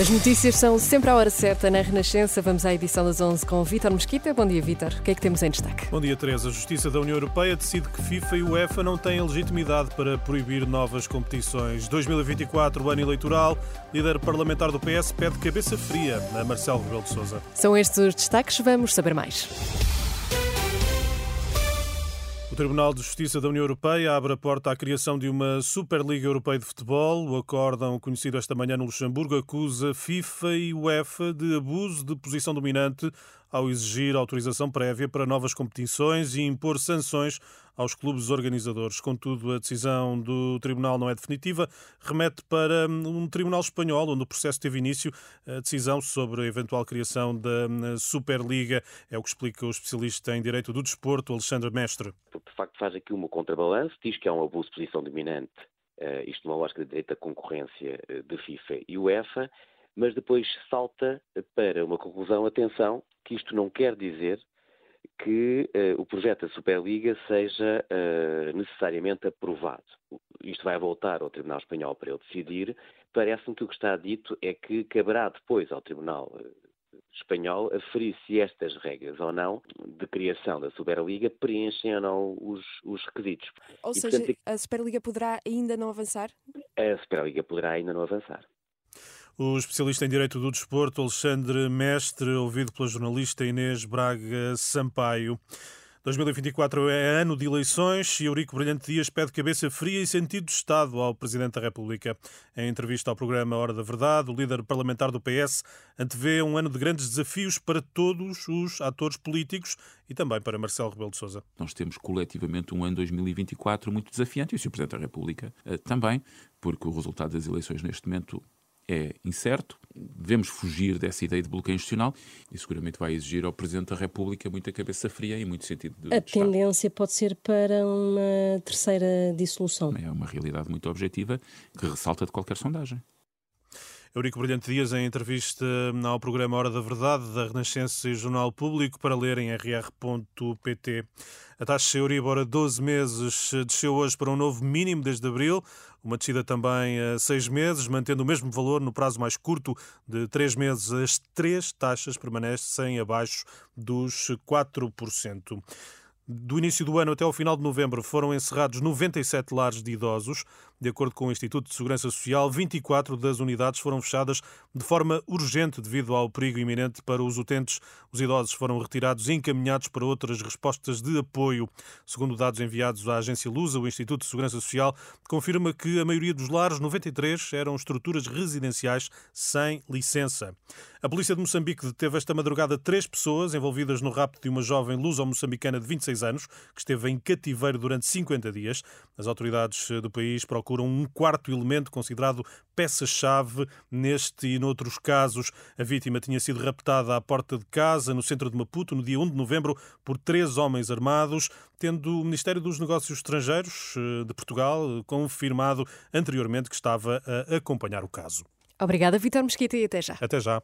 As notícias são sempre à hora certa na Renascença. Vamos à edição das 11 com o Vítor Mesquita. Bom dia, Vítor. O que é que temos em destaque? Bom dia, Teresa. A Justiça da União Europeia decide que FIFA e UEFA não têm legitimidade para proibir novas competições. 2024, ano eleitoral, líder parlamentar do PS pede cabeça fria a Marcelo Rebelo de Sousa. São estes os destaques. Vamos saber mais. O Tribunal de Justiça da União Europeia abre a porta à criação de uma Superliga Europeia de Futebol. O acórdão, conhecido esta manhã no Luxemburgo, acusa FIFA e UEFA de abuso de posição dominante ao exigir autorização prévia para novas competições e impor sanções aos clubes organizadores. Contudo, a decisão do Tribunal não é definitiva, remete para um Tribunal espanhol, onde o processo teve início. A decisão sobre a eventual criação da hum, Superliga é o que explica o especialista em Direito do Desporto, Alexandre Mestre. Facto, faz aqui uma contrabalanço, diz que é um abuso de posição dominante, uh, isto numa lógica de direito da concorrência uh, de FIFA e UEFA, mas depois salta para uma conclusão, atenção, que isto não quer dizer que uh, o projeto da Superliga seja uh, necessariamente aprovado. Isto vai voltar ao Tribunal Espanhol para ele decidir. Parece-me que o que está dito é que caberá depois ao Tribunal Espanhol aferir se estas regras ou não de criação da Superliga preenchem ou não os, os requisitos. Ou e, seja, portanto, a Superliga poderá ainda não avançar? A Superliga poderá ainda não avançar. O especialista em Direito do Desporto, Alexandre Mestre, ouvido pela jornalista Inês Braga Sampaio. 2024 é ano de eleições e Eurico Brilhante Dias pede cabeça fria e sentido de Estado ao Presidente da República. Em entrevista ao programa Hora da Verdade, o líder parlamentar do PS antevê um ano de grandes desafios para todos os atores políticos e também para Marcelo Rebelo de Sousa. Nós temos coletivamente um ano 2024 muito desafiante e o Sr. Presidente da República eh, também, porque o resultado das eleições neste momento é incerto, devemos fugir dessa ideia de bloqueio institucional e seguramente vai exigir ao Presidente da República muita cabeça fria e muito sentido de A de tendência pode ser para uma terceira dissolução. É uma realidade muito objetiva que ressalta de qualquer sondagem. Eurico Brilhante Dias, em entrevista ao programa Hora da Verdade, da Renascença e Jornal Público, para ler em rr.pt. A taxa Euribor a 12 meses desceu hoje para um novo mínimo desde abril, uma descida também a seis meses, mantendo o mesmo valor no prazo mais curto de três meses. As três taxas permanecem abaixo dos 4%. Do início do ano até ao final de novembro foram encerrados 97 lares de idosos. De acordo com o Instituto de Segurança Social, 24 das unidades foram fechadas de forma urgente devido ao perigo iminente para os utentes. Os idosos foram retirados e encaminhados para outras respostas de apoio. Segundo dados enviados à agência Lusa, o Instituto de Segurança Social confirma que a maioria dos lares, 93, eram estruturas residenciais sem licença. A polícia de Moçambique deteve esta madrugada três pessoas envolvidas no rapto de uma jovem luso-moçambicana de 26 anos, que esteve em cativeiro durante 50 dias. As autoridades do país procuram um quarto elemento considerado peça-chave neste e noutros casos. A vítima tinha sido raptada à porta de casa, no centro de Maputo, no dia 1 de novembro, por três homens armados, tendo o Ministério dos Negócios Estrangeiros eh, de Portugal confirmado anteriormente que estava a acompanhar o caso. Obrigada, Vitor Mesquita, e até já. Até já.